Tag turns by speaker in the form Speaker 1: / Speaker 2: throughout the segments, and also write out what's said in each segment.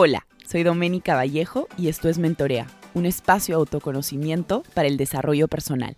Speaker 1: Hola, soy Doménica Vallejo y esto es Mentorea, un espacio de autoconocimiento para el desarrollo personal.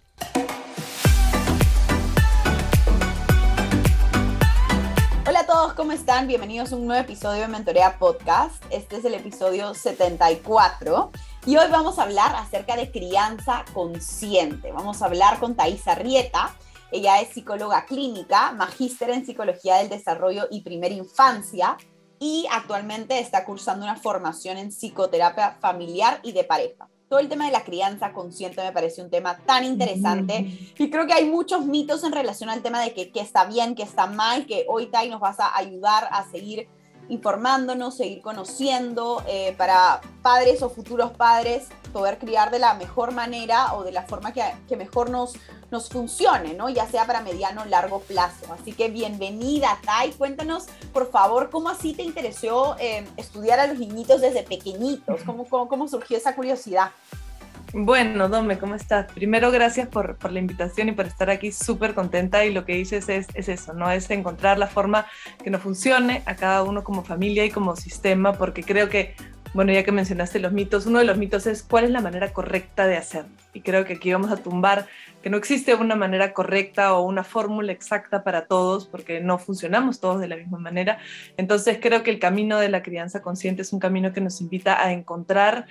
Speaker 2: Hola a todos, ¿cómo están? Bienvenidos a un nuevo episodio de Mentorea Podcast. Este es el episodio 74 y hoy vamos a hablar acerca de crianza consciente. Vamos a hablar con Thaisa Rieta. Ella es psicóloga clínica, magíster en psicología del desarrollo y primera infancia y actualmente está cursando una formación en psicoterapia familiar y de pareja. Todo el tema de la crianza consciente me parece un tema tan interesante y creo que hay muchos mitos en relación al tema de que, está bien, que está mal, que hoy Tai nos vas a ayudar a seguir informándonos, seguir conociendo eh, para padres o futuros padres poder criar de la mejor manera o de la forma que, que mejor nos, nos funcione, ¿no? Ya sea para mediano o largo plazo. Así que bienvenida, Tai. Cuéntanos, por favor, cómo así te interesó eh, estudiar a los niñitos desde pequeñitos. ¿Cómo, cómo, cómo surgió esa curiosidad?
Speaker 3: Bueno, Dome, ¿cómo estás? Primero, gracias por, por la invitación y por estar aquí súper contenta. Y lo que dices es, es, eso, ¿no? Es encontrar la forma que nos funcione a cada uno como familia y como sistema, porque creo que bueno, ya que mencionaste los mitos, uno de los mitos es cuál es la manera correcta de hacerlo. Y creo que aquí vamos a tumbar que no existe una manera correcta o una fórmula exacta para todos, porque no funcionamos todos de la misma manera. Entonces creo que el camino de la crianza consciente es un camino que nos invita a encontrar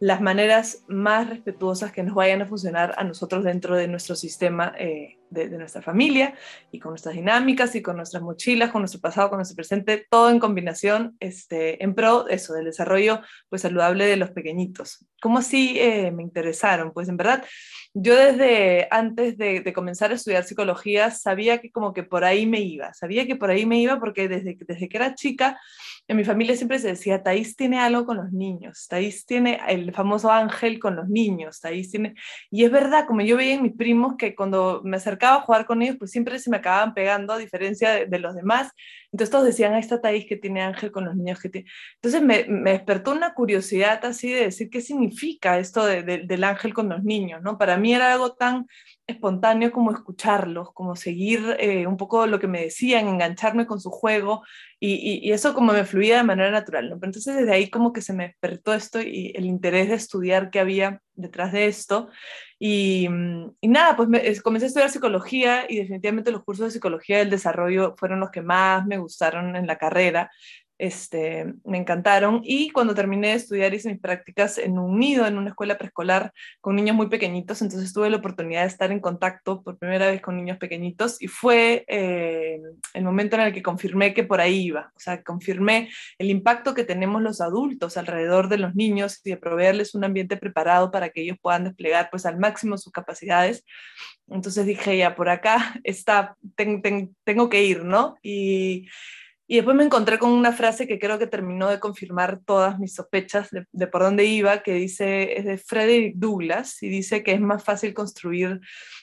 Speaker 3: las maneras más respetuosas que nos vayan a funcionar a nosotros dentro de nuestro sistema eh, de, nuestra familia y con nuestras dinámicas y con nuestras mochilas, con nuestro pasado, con nuestro presente, todo en combinación este, en pro eso, del desarrollo pues, saludable de los pequeñitos. ¿Cómo así eh, me interesaron? Pues en verdad, yo desde antes de, de, comenzar a estudiar psicología sabía que como que por ahí me iba, sabía que por ahí me iba porque desde, desde que era chica en mi familia siempre se decía, Taís tiene algo con los niños, Taís tiene el famoso ángel con los niños, Taís tiene... Y es verdad, como yo veía en mis primos que cuando me acercaba a jugar con ellos, pues siempre se me acababan pegando a diferencia de, los demás. Entonces todos decían, ahí está que tiene ángel con los niños que tiene... Entonces me, me despertó una curiosidad así de decir, ¿qué significa esto del ángel con los niños? ¿no? Para mí era algo tan espontáneo como escucharlos, como seguir eh, un poco lo que me decían, engancharme con su juego y, eso como me fluía de manera natural. ¿no? Pero entonces desde ahí como que se me despertó esto y el interés de estudiar qué había detrás de esto. Y, mm, nada, pues comencé a estudiar psicología y definitivamente los cursos de psicología del desarrollo fueron los que más me gustaron en la carrera este, me encantaron. Y cuando terminé de estudiar hice mis prácticas en un nido, en una escuela preescolar con niños muy pequeñitos, entonces tuve la oportunidad de estar en contacto por primera vez con niños pequeñitos y fue eh, el momento en el que confirmé que por ahí iba, o sea, confirmé el impacto que tenemos los adultos alrededor de los niños y de proveerles un ambiente preparado para que ellos puedan desplegar pues al máximo sus capacidades. Entonces dije, ya, por acá está, tengo que ir, ¿no? Y y después me encontré con una frase que creo que terminó de confirmar todas mis sospechas de, por dónde iba, que dice, es de Frederick Douglass, y dice que es más fácil construir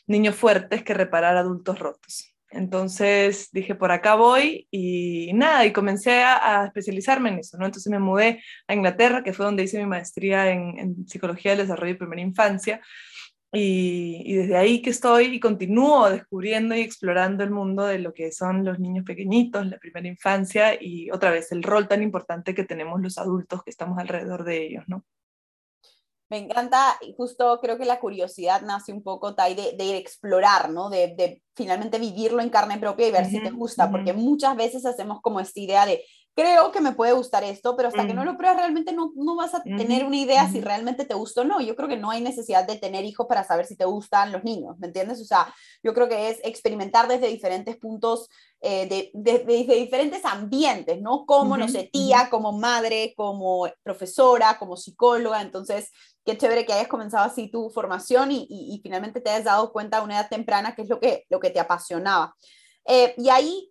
Speaker 3: niños fuertes que reparar adultos rotos. Entonces dije, por acá voy y nada, y comencé a, especializarme en eso, ¿no? Entonces me mudé a Inglaterra, que fue donde hice mi maestría en, en Psicología del Desarrollo y Primera Infancia, y, desde ahí que estoy y continúo descubriendo y explorando el mundo de lo que son los niños pequeñitos, la primera infancia y otra vez el rol tan importante que tenemos los adultos que estamos alrededor de ellos, ¿no?
Speaker 2: Me encanta, y justo creo que la curiosidad nace un poco de, de explorar, ¿no? De, de, finalmente vivirlo en carne propia y ver si te gusta, porque muchas veces hacemos como esta idea de creo que me puede gustar esto, pero hasta que no mm. lo pruebas realmente no, no vas a tener una idea si realmente te gusta o no. Yo creo que no hay necesidad de tener hijos para saber si te gustan los niños, ¿me entiendes? O sea, yo creo que es experimentar desde diferentes puntos, eh, de, de, diferentes ambientes, ¿no? Como, no sé, tía, como madre, como profesora, como psicóloga. Entonces, qué chévere que hayas comenzado así tu formación y, y, finalmente te hayas dado cuenta a una edad temprana que es lo que, lo que te apasionaba. Eh, y ahí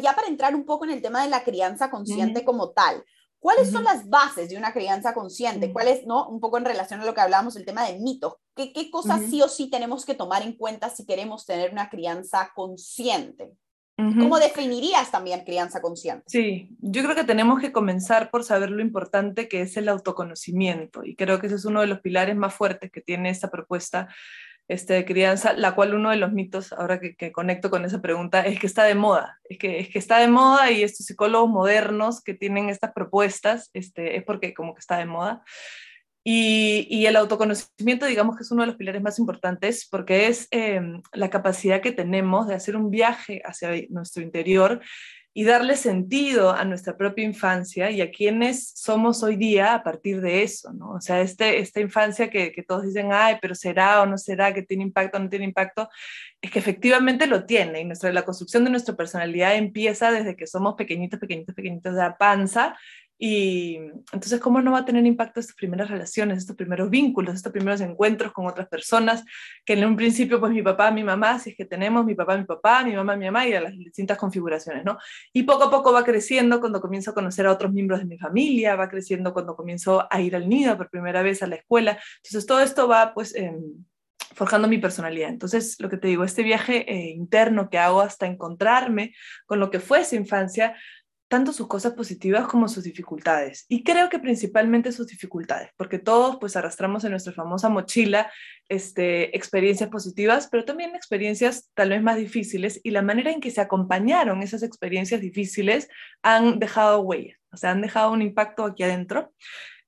Speaker 2: ya para entrar un poco en el tema de la crianza consciente como tal, ¿cuáles son las bases de una crianza consciente? ¿Cuáles, no? Un poco en relación a lo que hablábamos, el tema de mitos. ¿Qué, qué cosas sí o sí tenemos que tomar en cuenta si queremos tener una crianza consciente? ¿Cómo definirías también crianza consciente?
Speaker 3: Sí, yo creo que tenemos que comenzar por saber lo importante que es el autoconocimiento y creo que ese es uno de los pilares más fuertes que tiene esta propuesta este, de crianza, la cual uno de los mitos, ahora que, conecto con esa pregunta, es que está de moda, es que, es que está de moda y estos psicólogos modernos que tienen estas propuestas, este, es porque como que está de moda. Y, y, el autoconocimiento, digamos que es uno de los pilares más importantes porque es eh, la capacidad que tenemos de hacer un viaje hacia nuestro interior y darle sentido a nuestra propia infancia y a quienes somos hoy día a partir de eso, ¿no? O sea, este, esta infancia que, que todos dicen, ay, pero será o no será, que tiene impacto o no tiene impacto, es que efectivamente lo tiene y nuestra, la construcción de nuestra personalidad empieza desde que somos pequeñitos, pequeñitos, pequeñitos de la panza y entonces, ¿cómo no va a tener impacto estas primeras relaciones, estos primeros vínculos, estos primeros encuentros con otras personas? Que en un principio, pues mi papá, mi mamá, si es que tenemos mi papá, mi papá, mi mamá, mi mamá y a las distintas configuraciones, ¿no? Y poco a poco va creciendo cuando comienzo a conocer a otros miembros de mi familia, va creciendo cuando comienzo a ir al nido por primera vez a la escuela. Entonces, todo esto va, pues, eh, forjando mi personalidad. Entonces, lo que te digo, este viaje eh, interno que hago hasta encontrarme con lo que fue esa infancia, tanto sus cosas positivas como sus dificultades. Y creo que principalmente sus dificultades, porque todos pues arrastramos en nuestra famosa mochila este, experiencias positivas, pero también experiencias tal vez más difíciles y la manera en que se acompañaron esas experiencias difíciles han dejado huella, o sea, han dejado un impacto aquí adentro.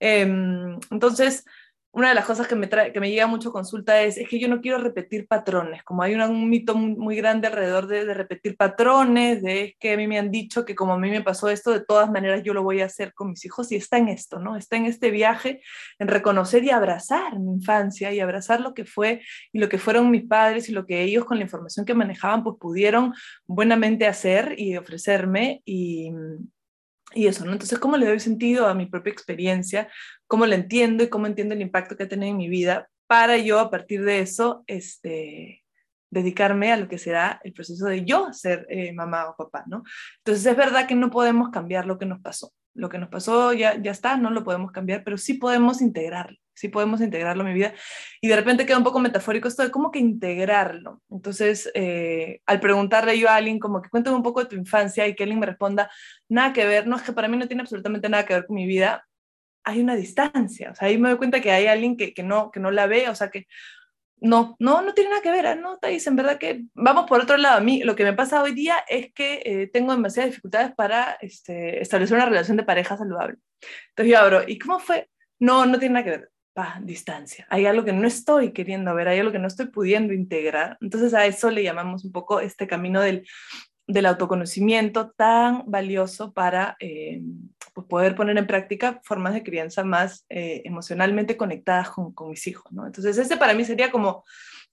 Speaker 3: Em, entonces, una de las cosas que me, trae, que me llega mucho consulta es, es que yo no quiero repetir patrones, como hay un mito muy, grande alrededor de, de, repetir patrones, de que a mí me han dicho que como a mí me pasó esto, de todas maneras yo lo voy a hacer con mis hijos y está en esto, ¿no? Está en este viaje, en reconocer y abrazar mi infancia y abrazar lo que fue y lo que fueron mis padres y lo que ellos con la información que manejaban pues pudieron buenamente hacer y ofrecerme y, y eso, ¿no? Entonces, ¿cómo le doy sentido a mi propia experiencia? ¿Cómo la entiendo y cómo entiendo el impacto que ha tenido en mi vida para yo a partir de eso, este, dedicarme a lo que será el proceso de yo ser eh, mamá o papá, ¿no? Entonces, es verdad que no podemos cambiar lo que nos pasó. Lo que nos pasó ya, ya está, no lo podemos cambiar, pero sí podemos integrarlo sí podemos integrarlo en mi vida. Y de repente queda un poco metafórico esto de cómo que integrarlo. Entonces, eh, al preguntarle yo a alguien como que cuéntame un poco de tu infancia y que alguien me responda, nada que ver, no, es que para mí no tiene absolutamente nada que ver con mi vida, hay una distancia. O sea, ahí me doy cuenta que hay alguien que, que no, que no la ve, o sea, que no, no, no tiene nada que ver, ¿eh? no, te en verdad que vamos por otro lado. A mí lo que me pasa hoy día es que eh, tengo demasiadas dificultades para este, establecer una relación de pareja saludable. Entonces yo abro, ¿y cómo fue? No, no tiene nada que ver distancia. Hay algo que no estoy queriendo ver, hay algo que no estoy pudiendo integrar. Entonces a eso le llamamos un poco este camino del, del autoconocimiento tan valioso para eh, pues poder poner en práctica formas de crianza más eh, emocionalmente conectadas con, con, mis hijos. ¿no? Entonces este para mí sería como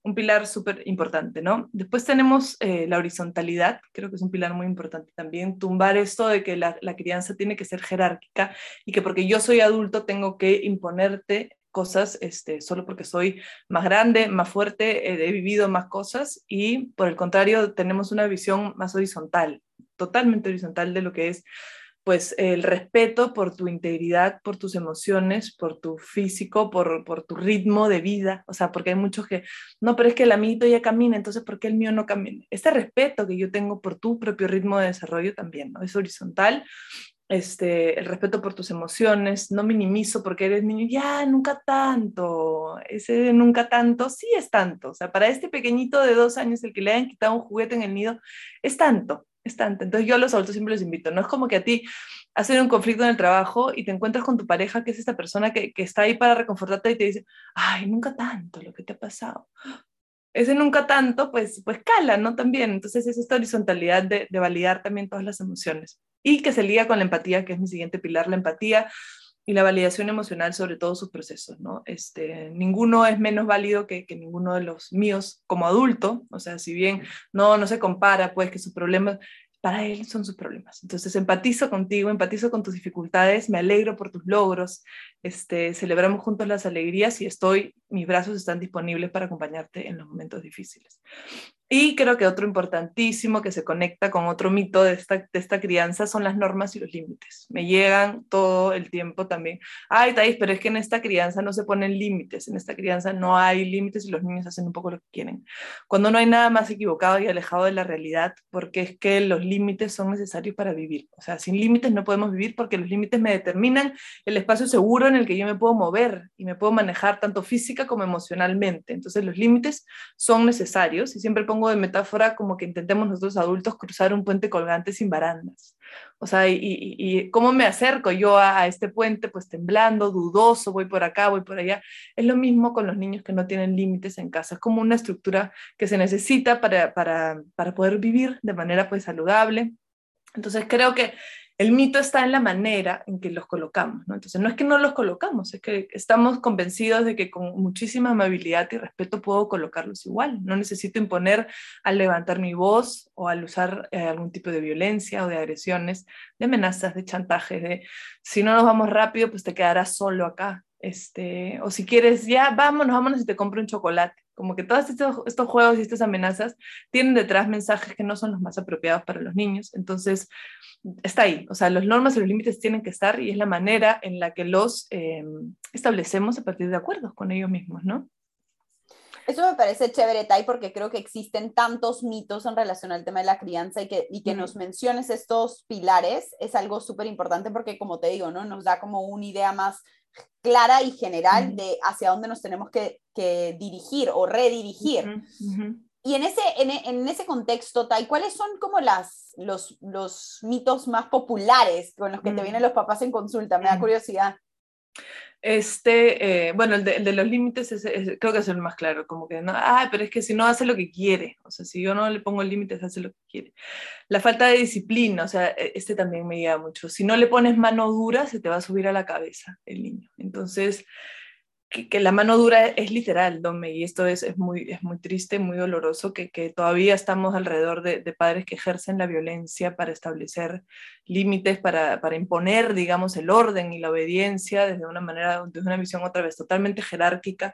Speaker 3: un pilar súper importante, ¿no? Después tenemos eh, la horizontalidad, creo que es un pilar muy importante también, tumbar esto de que la, la, crianza tiene que ser jerárquica y que porque yo soy adulto tengo que imponerte cosas este, solo porque soy más grande, más fuerte, he vivido más cosas y por el contrario tenemos una visión más horizontal, totalmente horizontal de lo que es pues el respeto por tu integridad, por tus emociones, por tu físico, por, por tu ritmo de vida, o sea, porque hay muchos que, no, pero es que el amiguito ya camina, entonces ¿por qué el mío no camina? Este respeto que yo tengo por tu propio ritmo de desarrollo también, ¿no? Es horizontal este, el respeto por tus emociones, no minimizo porque eres niño, ya, nunca tanto, ese nunca tanto, sí es tanto, o sea, para este pequeñito de dos años, el que le hayan quitado un juguete en el nido, es tanto, es tanto. Entonces yo a los adultos siempre los invito, no es como que a ti hacer un conflicto en el trabajo y te encuentras con tu pareja, que es esta persona que, que está ahí para reconfortarte y te dice, ay, nunca tanto lo que te ha pasado. Ese nunca tanto, pues, pues cala, ¿no? También. Entonces es esta horizontalidad de, de validar también todas las emociones y que se liga con la empatía, que es mi siguiente pilar, la empatía y la validación emocional sobre todos sus procesos, ¿no? Este, ninguno es menos válido que, que, ninguno de los míos como adulto, o sea, si bien no, no se compara, pues que sus problemas, para él son sus problemas. Entonces empatizo contigo, empatizo con tus dificultades, me alegro por tus logros, este, celebramos juntos las alegrías y estoy, mis brazos están disponibles para acompañarte en los momentos difíciles. Y creo que otro importantísimo que se conecta con otro mito de esta, de esta crianza son las normas y los límites. Me llegan todo el tiempo también. Ay, Thais, pero es que en esta crianza no se ponen límites. En esta crianza no hay límites y los niños hacen un poco lo que quieren. Cuando no hay nada más equivocado y alejado de la realidad, porque es que los límites son necesarios para vivir. O sea, sin límites no podemos vivir porque los límites me determinan el espacio seguro en el que yo me puedo mover y me puedo manejar tanto física como emocionalmente. Entonces, los límites son necesarios y siempre pongo de metáfora como que intentemos nosotros adultos cruzar un puente colgante sin barandas. O sea, y, cómo me acerco yo a, este puente, pues temblando, dudoso, voy por acá, voy por allá. Es lo mismo con los niños que no tienen límites en casa. Es como una estructura que se necesita para, para, para poder vivir de manera pues saludable. Entonces creo que el mito está en la manera en que los colocamos, ¿no? Entonces, no es que no los colocamos, es que estamos convencidos de que con muchísima amabilidad y respeto puedo colocarlos igual. No necesito imponer al levantar mi voz o al usar eh, algún tipo de violencia o de agresiones, de amenazas, de chantajes, de si no nos vamos rápido, pues te quedarás solo acá. Este, o si quieres, ya vámonos, vámonos y te compro un chocolate. Como que todos estos, estos juegos y estas amenazas tienen detrás mensajes que no son los más apropiados para los niños. Entonces, está ahí. O sea, las normas y los límites tienen que estar y es la manera en la que los eh, establecemos a partir de acuerdos con ellos mismos, ¿no?
Speaker 2: Eso me parece chévere, Tai, porque creo que existen tantos mitos en relación al tema de la crianza y que, y que nos menciones estos pilares es algo súper importante porque, como te digo, ¿no? nos da como una idea más clara y general de hacia dónde nos tenemos que, que dirigir o redirigir. Y en ese, en, en, ese contexto, Tai, ¿cuáles son como las, los, los mitos más populares con los que te vienen los papás en consulta? Me da curiosidad.
Speaker 3: Este, eh, bueno, el de, los límites creo que es el más claro, como que no, ah, pero es que si no hace lo que quiere, o sea, si yo no le pongo límites, hace lo que quiere. La falta de disciplina, o sea, e, este también me guía mucho. Si no le pones mano dura, se te va a subir a la cabeza el niño. Entonces, que, la mano dura es literal, Dome, y esto es, es, muy, es muy triste, muy doloroso, que, que todavía estamos alrededor de, de, padres que ejercen la violencia para establecer límites, para, para, imponer, digamos, el orden y la obediencia desde una manera, desde una visión otra vez totalmente jerárquica,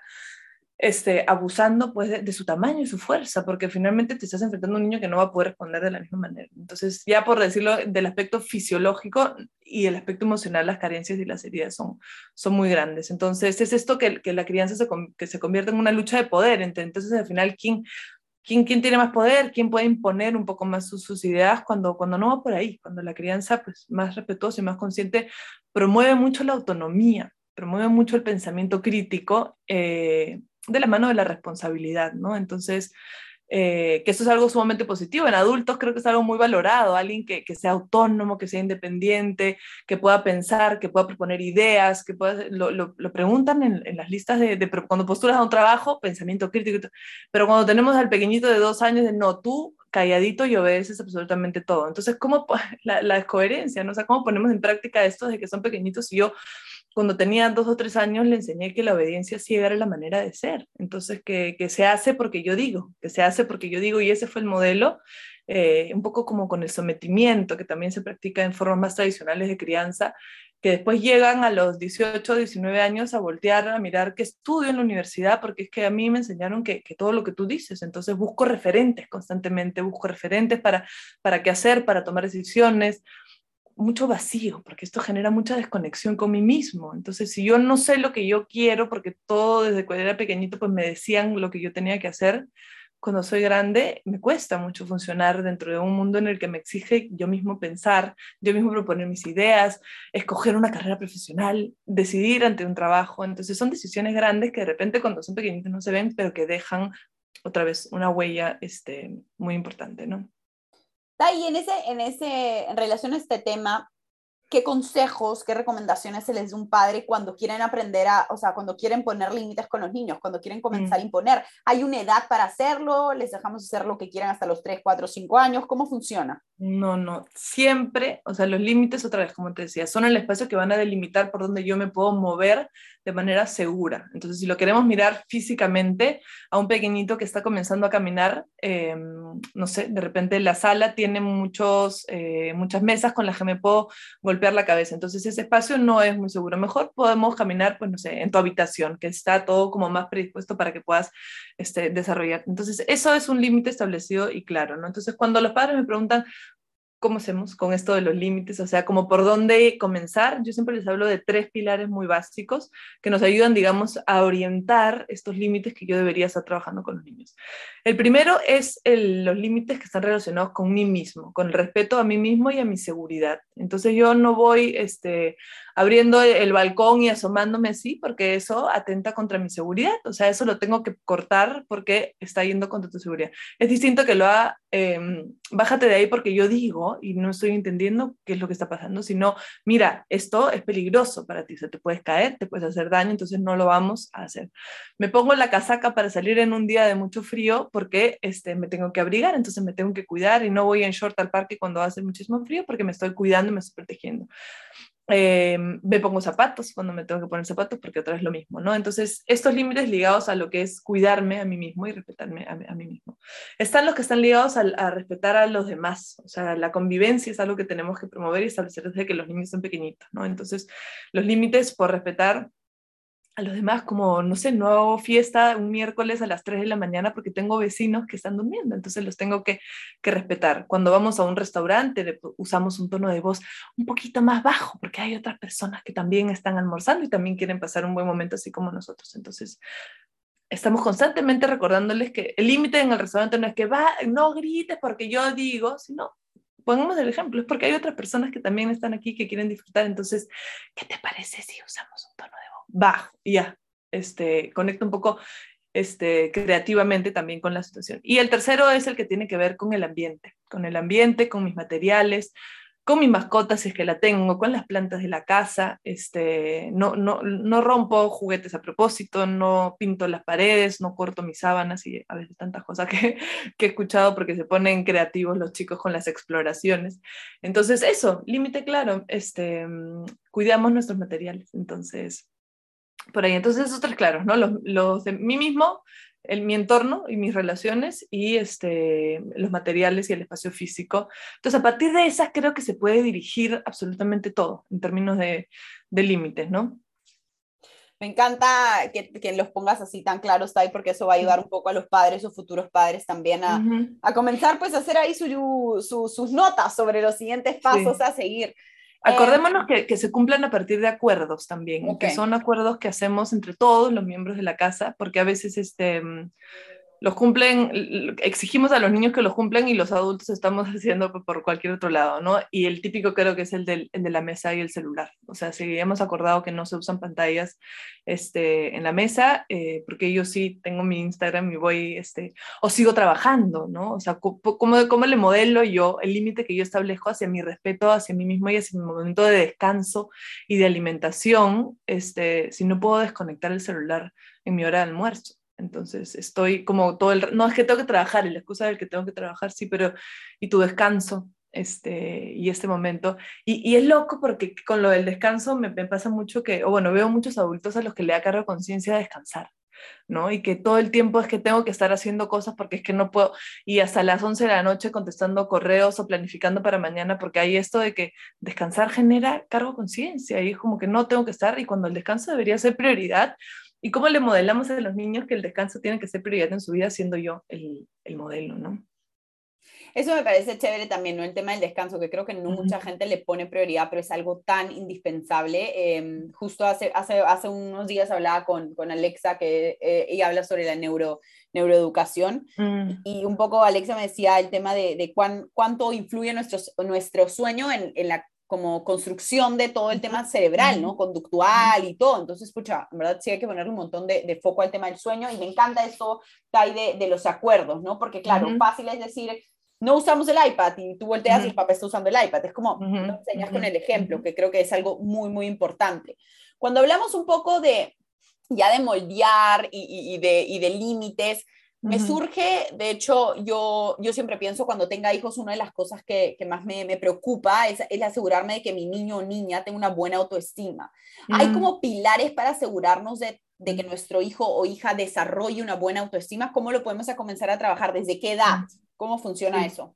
Speaker 3: este, abusando pues de, su tamaño y su fuerza, porque finalmente te estás enfrentando a un niño que no va a poder responder de la misma manera. Entonces, ya por decirlo del aspecto fisiológico y el aspecto emocional, las carencias y las heridas son, son muy grandes. Entonces, es esto que, que la crianza se, que se convierte en una lucha de poder. Entonces, al final, ¿quién, quién, quién tiene más poder? ¿Quién puede imponer un poco más sus, sus ideas cuando, cuando no va por ahí? Cuando la crianza, pues, más respetuosa y más consciente, promueve mucho la autonomía, promueve mucho el pensamiento crítico. Eh, de la mano de la responsabilidad, ¿no? Entonces, eh, que eso es algo sumamente positivo. En adultos creo que es algo muy valorado, alguien que, que sea autónomo, que sea independiente, que pueda pensar, que pueda proponer ideas, que pueda, lo, lo, preguntan en, en, las listas de, cuando posturas a un trabajo, pensamiento crítico, pero cuando tenemos al pequeñito de dos años de no, tú calladito y obedeces absolutamente todo. Entonces, ¿cómo la, la coherencia, ¿no? O sea, ¿cómo ponemos en práctica esto de que son pequeñitos y yo cuando tenía dos o tres años le enseñé que la obediencia sí era la manera de ser. Entonces, que, que se hace porque yo digo, que se hace porque yo digo, y ese fue el modelo, eh, un poco como con el sometimiento, que también se practica en formas más tradicionales de crianza, que después llegan a los 18, 19 años a voltear, a mirar qué estudio en la universidad, porque es que a mí me enseñaron que, que todo lo que tú dices, entonces busco referentes constantemente, busco referentes para, para qué hacer, para tomar decisiones mucho vacío, porque esto genera mucha desconexión con mí mismo. Entonces, si yo no sé lo que yo quiero, porque todo desde cuando era pequeñito, pues me decían lo que yo tenía que hacer, cuando soy grande me cuesta mucho funcionar dentro de un mundo en el que me exige yo mismo pensar, yo mismo proponer mis ideas, escoger una carrera profesional, decidir ante un trabajo. Entonces son decisiones grandes que de repente cuando son pequeñitos no se ven, pero que dejan otra vez una huella este, muy importante, ¿no?
Speaker 2: Y en, ese, en, ese, en relación a este tema, ¿qué consejos, qué recomendaciones se les da un padre cuando quieren aprender a, o sea, cuando quieren poner límites con los niños, cuando quieren comenzar mm. a imponer? ¿Hay una edad para hacerlo? ¿Les dejamos hacer lo que quieran hasta los 3, 4, 5 años? ¿Cómo funciona?
Speaker 3: No, no, siempre, o sea, los límites, otra vez, como te decía, son el espacio que van a delimitar por donde yo me puedo mover de manera segura. Entonces, si lo queremos mirar físicamente a un pequeñito que está comenzando a caminar, eh, no sé, de repente la sala tiene muchos, eh, muchas mesas con las que me puedo golpear la cabeza. Entonces ese espacio no es muy seguro. Mejor podemos caminar, pues no sé, en tu habitación, que está todo como más predispuesto para que puedas este, desarrollar. Entonces eso es un límite establecido y claro, ¿no? Entonces cuando los padres me preguntan, ¿cómo hacemos con esto de los límites? O sea, como por dónde comenzar. Yo siempre les hablo de tres pilares muy básicos que nos ayudan, digamos, a orientar estos límites que yo debería estar trabajando con los niños. El primero es los límites que están relacionados con mí mismo, con el respeto a mí mismo y a mi seguridad. Entonces yo no voy este, abriendo el balcón y asomándome así porque eso atenta contra mi seguridad. O sea, eso lo tengo que cortar porque está yendo contra tu seguridad. Es distinto que lo haga, em, bájate de ahí porque yo digo y no estoy entendiendo qué es lo que está pasando, sino, mira, esto es peligroso para ti, o te puedes caer, te puedes hacer daño, entonces no lo vamos a hacer. Me pongo la casaca para salir en un día de mucho frío porque este, me tengo que abrigar, entonces me tengo que cuidar y no voy en short al parque cuando hace muchísimo frío porque me estoy cuidando y me estoy protegiendo. Eh, me pongo zapatos cuando me tengo que poner zapatos porque otra vez lo mismo, ¿no? Entonces, estos límites ligados a lo que es cuidarme a mí mismo y respetarme a, mí mismo. Están los que están ligados a, a, respetar a los demás, o sea, la convivencia es algo que tenemos que promover y establecer desde que los niños son pequeñitos, ¿no? Entonces, los límites por respetar a los demás, como, no sé, no hago fiesta un miércoles a las 3 de la mañana porque tengo vecinos que están durmiendo, entonces los tengo que, que respetar. Cuando vamos a un restaurante, usamos un tono de voz un poquito más bajo porque hay otras personas que también están almorzando y también quieren pasar un buen momento así como nosotros. Entonces, estamos constantemente recordándoles que el límite en el restaurante no es que va, no grites porque yo digo, sino pongamos el ejemplo, es porque hay otras personas que también están aquí que quieren disfrutar. Entonces, ¿qué te parece si usamos un tono de va, ya, este, conecta un poco este, creativamente también con la situación. Y el tercero es el que tiene que ver con el ambiente, con el ambiente, con mis materiales, con mi mascota si es que la tengo, con las plantas de la casa, este, no, no, no rompo juguetes a propósito, no pinto las paredes, no corto mis sábanas y a veces tantas cosas que, que he escuchado porque se ponen creativos los chicos con las exploraciones. Entonces, eso, límite claro, este, cuidamos nuestros materiales. Entonces, por ahí. Entonces, esos tres claros, ¿no? Los, los, de mí mismo, el, mi entorno y mis relaciones y este, los materiales y el espacio físico. Entonces, a partir de esas creo que se puede dirigir absolutamente todo en términos de, de límites, ¿no?
Speaker 2: Me encanta que, que, los pongas así tan claros, Tai, porque eso va a ayudar un poco a los padres o futuros padres también a, a comenzar pues a hacer ahí su, su, sus notas sobre los siguientes pasos a seguir.
Speaker 3: Acordémonos que, que, se cumplan a partir de acuerdos también, que son acuerdos que hacemos entre todos los miembros de la casa, porque a veces este, los cumplen, exigimos a los niños que los cumplen y los adultos estamos haciendo por cualquier otro lado, ¿no? Y el típico creo que es el de la mesa y el celular. O sea, si hemos acordado que no se usan pantallas este, en la mesa, eh, porque yo sí tengo mi Instagram y voy, este, o sigo trabajando, ¿no? O sea, ¿cómo, cómo le modelo yo el límite que yo establezco hacia mi respeto, hacia mí mismo y hacia mi momento de descanso y de alimentación, este, si no puedo desconectar el celular en mi hora de almuerzo? Entonces estoy como todo el... No es que tengo que trabajar, la excusa del que tengo que trabajar, sí, pero... Y tu descanso, este, y este momento. Y, y, es loco porque con lo del descanso me, me, pasa mucho que, o bueno, veo muchos adultos a los que le da cargo conciencia descansar, ¿no? Y que todo el tiempo es que tengo que estar haciendo cosas porque es que no puedo, y hasta las 11 de la noche contestando correos o planificando para mañana, porque hay esto de que descansar genera cargo conciencia, y es como que no tengo que estar, y cuando el descanso debería ser prioridad, ¿Y cómo le modelamos a los niños que el descanso tiene que ser prioridad en su vida, siendo yo el, el modelo, ¿no?
Speaker 2: Eso me parece chévere también, ¿no? El tema del descanso, que creo que no mucha gente le pone prioridad, pero es algo tan indispensable. Em, justo hace, hace, hace unos días hablaba con, con Alexa, que eh, ella habla sobre la neuro, neuroeducación, mm. y un poco Alexa me decía el tema de, de cuán, cuánto influye nuestro, nuestro sueño en, en la como construcción de todo el tema cerebral, ¿no? Conductual y todo. Entonces, escucha, en verdad sí hay que ponerle un montón de, de foco al tema del sueño y me encanta esto, Tai, de, de los acuerdos, ¿no? Porque, claro, fácil es decir, no usamos el iPad y tú volteas y el papá está usando el iPad. Es como, no enseñas con el ejemplo, que creo que es algo muy, muy importante. Cuando hablamos un poco de, ya de moldear y, y de, y de límites, me surge, de hecho, yo, yo siempre pienso cuando tenga hijos, una de las cosas que, que más me, me preocupa es, es, asegurarme de que mi niño o niña tenga una buena autoestima. Hay mm. como pilares para asegurarnos de, de, que nuestro hijo o hija desarrolle una buena autoestima. ¿Cómo lo podemos a comenzar a trabajar? ¿Desde qué edad? ¿Cómo funciona eso?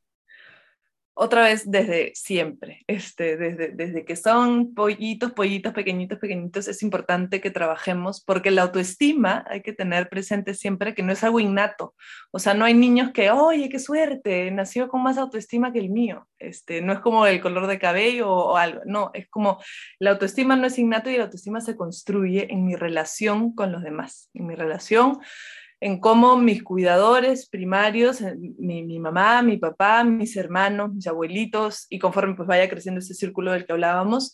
Speaker 3: Otra vez desde siempre, este, desde, desde que son pollitos, pollitos pequeñitos, pequeñitos, es importante que trabajemos porque la autoestima hay que tener presente siempre que no es algo innato. O sea, no hay niños que, oye, qué suerte, nació con más autoestima que el mío. Este, no es como el color de cabello o, o algo, no, es como la autoestima no es innato y la autoestima se construye en mi relación con los demás, en mi relación en cómo mis cuidadores primarios, eh, mi, mamá, mi papá, mis hermanos, mis abuelitos, y conforme pues vaya creciendo ese círculo del que hablábamos,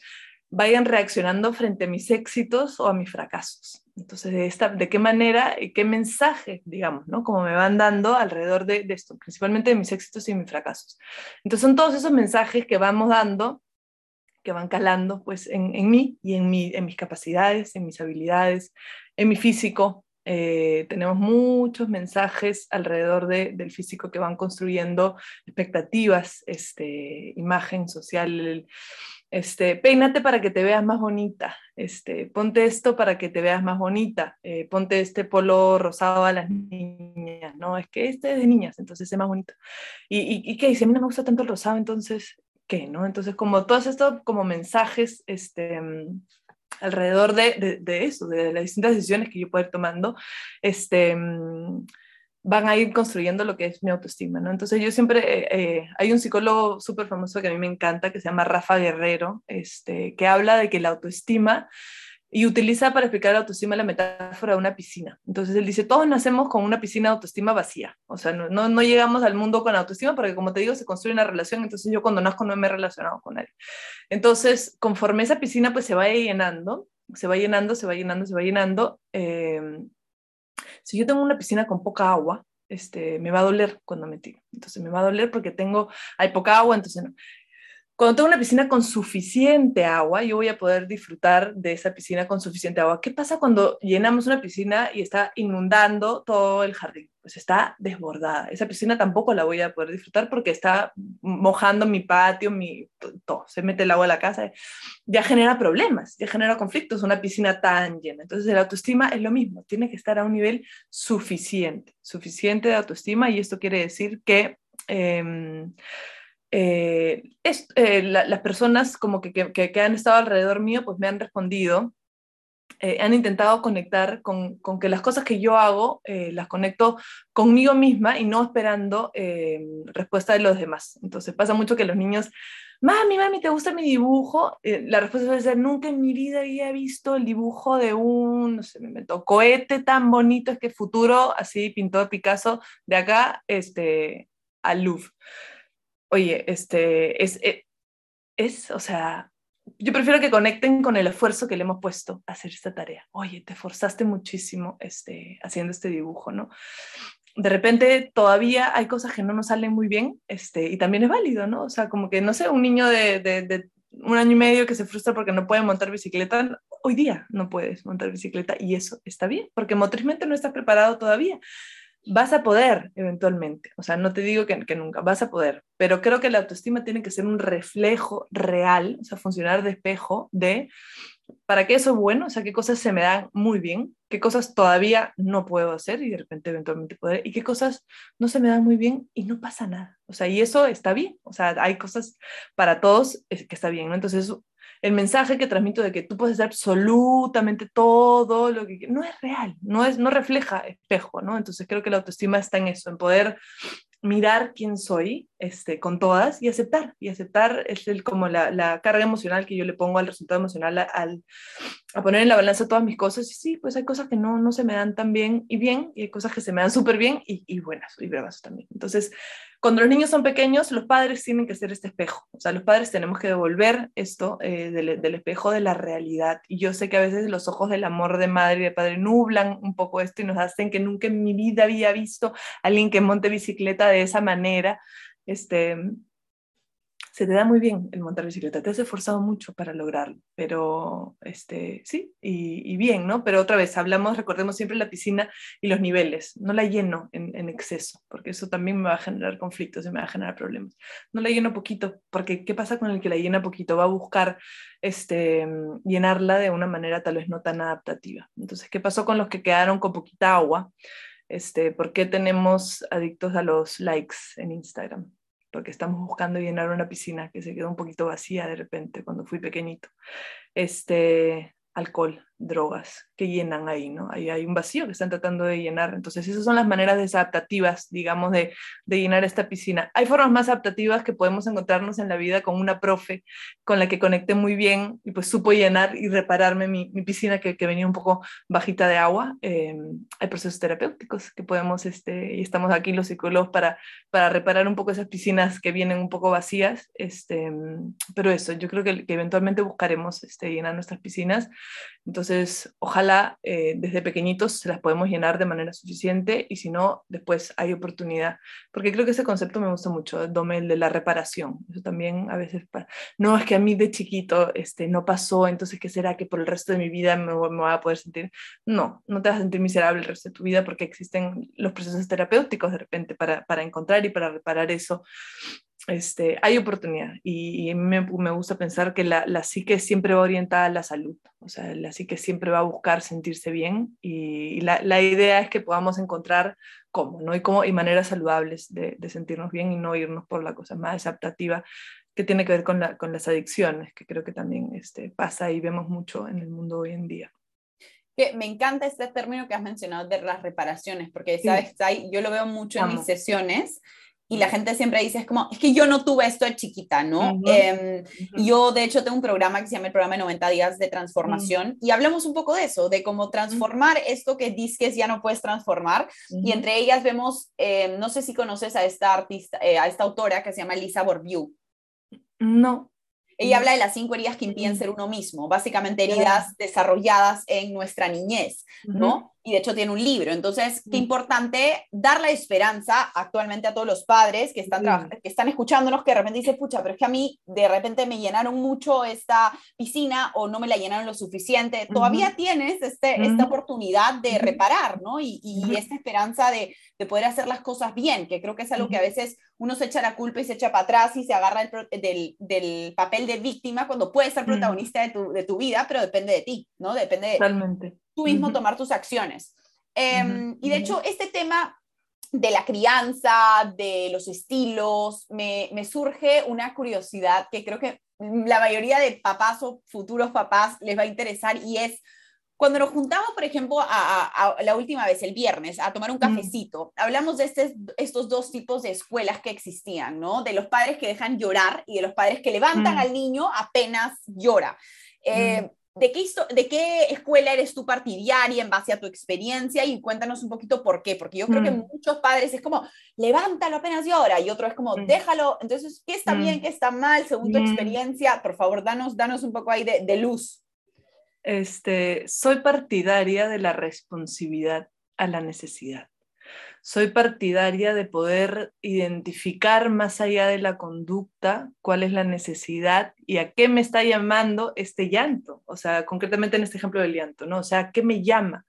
Speaker 3: vayan reaccionando frente a mis éxitos o a mis fracasos. Entonces, de, esta, de qué manera y qué mensaje, digamos, ¿no? Como me van dando alrededor de, esto, principalmente de mis éxitos y mis fracasos. Entonces, son todos esos mensajes que vamos dando, que van calando, pues, en, mí y en mis capacidades, en mis habilidades, en mi físico, eh, tenemos muchos mensajes alrededor del físico que van construyendo expectativas, este, imagen social, este, peínate para que te veas más bonita, este, ponte esto para que te veas más bonita, eh, ponte este polo rosado a las niñas, no, es que este es de niñas, entonces es más bonito. ¿Y, y, y qué dice? A mí no me gusta tanto el rosado, entonces, ¿qué? ¿no? Entonces, como todos estos como mensajes, este, alrededor de, de, eso, de las distintas decisiones que yo puedo ir tomando, este, mm, van a ir construyendo lo que es mi autoestima, ¿no? Entonces yo siempre, eh, eh, hay un psicólogo súper famoso que a mí me encanta, que se llama Rafa Guerrero, este, que habla de que la autoestima y utiliza para explicar la autoestima la metáfora de una piscina. Entonces él dice, todos nacemos con una piscina de autoestima vacía, o sea, no, no, llegamos al mundo con autoestima porque como te digo, se construye una relación, entonces yo cuando nazco no me he relacionado con él. Entonces, conforme esa piscina pues se va llenando, se va llenando, se va llenando, se va llenando, eh, si yo tengo una piscina con poca agua, este, me va a doler cuando me tiro. Entonces me va a doler porque tengo, hay poca agua, entonces no. Cuando tengo una piscina con suficiente agua, yo voy a poder disfrutar de esa piscina con suficiente agua. ¿Qué pasa cuando llenamos una piscina y está inundando todo el jardín? Pues está desbordada. Esa piscina tampoco la voy a poder disfrutar porque está mojando mi patio, mi, todo. Se mete el agua a la casa. Ya genera problemas, ya genera conflictos una piscina tan llena. Entonces, la autoestima es lo mismo. Tiene que estar a un nivel suficiente, suficiente de autoestima. Y esto quiere decir que... Eh, eh, es, eh, las personas como que, que, que, han estado alrededor mío, pues me han respondido, eh, han intentado conectar con, con, que las cosas que yo hago las conecto conmigo misma y no esperando respuesta de los demás. Entonces pasa mucho que los niños, mami, mami, ¿te gusta mi dibujo? la respuesta suele ser, nunca en mi vida había visto el dibujo de un, no sé, me meto, cohete tan bonito, es que futuro, así pintó Picasso, de acá este, al Louvre oye, este, es, eh, es, o sea, yo prefiero que conecten con el esfuerzo que le hemos puesto a hacer esta tarea. Oye, te forzaste muchísimo este, haciendo este dibujo, ¿no? De repente todavía hay cosas que no nos salen muy bien este, y también es válido, ¿no? O sea, como que, no sé, un niño de, de, un año y medio que se frustra porque no puede montar bicicleta, hoy día no puedes montar bicicleta y eso está bien, porque motrizmente no estás preparado todavía vas a poder eventualmente, o sea, no te digo que, nunca, vas a poder, pero creo que la autoestima tiene que ser un reflejo real, o sea, funcionar de espejo de para qué eso es bueno, o sea, qué cosas se me dan muy bien, qué cosas todavía no puedo hacer y de repente eventualmente poder, y qué cosas no se me dan muy bien y no pasa nada, o sea, y eso está bien, o sea, hay cosas para todos que está bien, ¿no? Entonces, el mensaje que transmito de que tú puedes hacer absolutamente todo lo que no es real, no, es, no refleja espejo, ¿no? Entonces creo que la autoestima está en eso, en poder mirar quién soy este, con todas y aceptar. Y aceptar es el, como la, la, carga emocional que yo le pongo al resultado emocional al, a poner en la balanza todas mis cosas. Y sí, pues hay cosas que no, no se me dan tan bien y bien, y hay cosas que se me dan súper bien y, y buenas y bravas también. Entonces, cuando los niños son pequeños, los padres tienen que ser este espejo. O sea, los padres tenemos que devolver esto eh, del, del, espejo de la realidad. Y yo sé que a veces los ojos del amor de madre y de padre nublan un poco esto y nos hacen que nunca en mi vida había visto a alguien que monte bicicleta de esa manera. Este, se te da muy bien el montar bicicleta, te has esforzado mucho para lograrlo, pero este, sí, y, bien, ¿no? Pero otra vez, hablamos, recordemos siempre la piscina y los niveles, no la lleno en, en, exceso, porque eso también me va a generar conflictos y me va a generar problemas. No la lleno poquito, porque ¿qué pasa con el que la llena poquito? Va a buscar este, llenarla de una manera tal vez no tan adaptativa. Entonces, ¿qué pasó con los que quedaron con poquita agua? Este, ¿Por qué tenemos adictos a los likes en Instagram? porque estamos buscando llenar una piscina que se quedó un poquito vacía de repente cuando fui pequeñito. Este, alcohol, drogas que llenan ahí, ¿no? Ahí hay un vacío que están tratando de llenar. Entonces, esas son las maneras desadaptativas, digamos, de, de, llenar esta piscina. Hay formas más adaptativas que podemos encontrarnos en la vida con una profe con la que conecté muy bien y pues supo llenar y repararme mi, mi piscina que, que, venía un poco bajita de agua. Eh, hay procesos terapéuticos que podemos, este, y estamos aquí los psicólogos para, para reparar un poco esas piscinas que vienen un poco vacías. Este, pero eso, yo creo que, que eventualmente buscaremos este, llenar nuestras piscinas. Entonces, ojalá eh, desde pequeñitos se las podemos llenar de manera suficiente y si no, después hay oportunidad. Porque creo que ese concepto me gusta mucho, Dome, el de la reparación. Eso también a veces, no es que a mí de chiquito este, no pasó, entonces ¿qué será que por el resto de mi vida me, me voy a poder sentir? No, no te vas a sentir miserable el resto de tu vida porque existen los procesos terapéuticos de repente para, para encontrar y para reparar eso este, hay oportunidad y, y me, me, gusta pensar que la, la, psique siempre va orientada a la salud, o sea, la psique siempre va a buscar sentirse bien y, y la, la, idea es que podamos encontrar cómo, ¿no? Y, cómo, y maneras saludables de, de, sentirnos bien y no irnos por la cosa más adaptativa que tiene que ver con, la, con las adicciones, que creo que también este, pasa y vemos mucho en el mundo hoy en día.
Speaker 2: Que me encanta este término que has mencionado de las reparaciones, porque sabes, yo lo veo mucho en mis sesiones y la gente siempre dice, es como, es que yo no tuve esto de chiquita, ¿no? Uh -huh. eh, uh -huh. Yo, de hecho, tengo un programa que se llama el programa de 90 días de transformación uh -huh. y hablamos un poco de eso, de cómo transformar esto que dices ya no puedes transformar. Y entre ellas vemos, eh, no sé si conoces a esta artista, eh, a esta autora que se llama Lisa Bourbeau.
Speaker 3: No.
Speaker 2: Ella habla de las cinco heridas que impiden ser uno mismo, básicamente heridas desarrolladas en nuestra niñez, ¿no? Y de hecho tiene un libro. Entonces, qué importante dar la esperanza actualmente a todos los padres que están, sí. que están escuchándonos, que de repente dicen, pucha, pero es que a mí de repente me llenaron mucho esta piscina o no me la llenaron lo suficiente. Uh -huh. Todavía tienes este, uh -huh. esta oportunidad de reparar, ¿no? Y, y uh -huh. esta esperanza de, de, poder hacer las cosas bien, que creo que es algo que a veces uno se echa la culpa y se echa para atrás y se agarra el, del, del, papel de víctima cuando puedes ser protagonista de tu, de tu vida, pero depende de ti, ¿no? Depende de...
Speaker 3: Totalmente
Speaker 2: tú mismo uh -huh. tomar tus acciones. Eh, uh -huh. Y de hecho, este tema de la crianza, de los estilos, me, me, surge una curiosidad que creo que la mayoría de papás o futuros papás les va a interesar y es cuando nos juntamos, por ejemplo, a, a, a la última vez, el viernes, a tomar un cafecito, mm. hablamos de este, estos dos tipos de escuelas que existían, ¿no? De los padres que dejan llorar y de los padres que levantan mm. al niño apenas llora. Eh, mm ¿De qué, ¿De qué escuela eres tú partidaria en base a tu experiencia? Y cuéntanos un poquito por qué, porque yo creo mm. que muchos padres es como, levántalo apenas y ahora, y otro es como, mm. déjalo. Entonces, ¿qué está mm. bien, qué está mal según tu experiencia? Por favor, danos, danos un poco ahí de, de luz.
Speaker 3: Este, soy partidaria de la responsabilidad a la necesidad soy partidaria de poder identificar más allá de la conducta cuál es la necesidad y a qué me está llamando este llanto, o sea, concretamente en este ejemplo del llanto, ¿no? O sea, ¿qué me llama?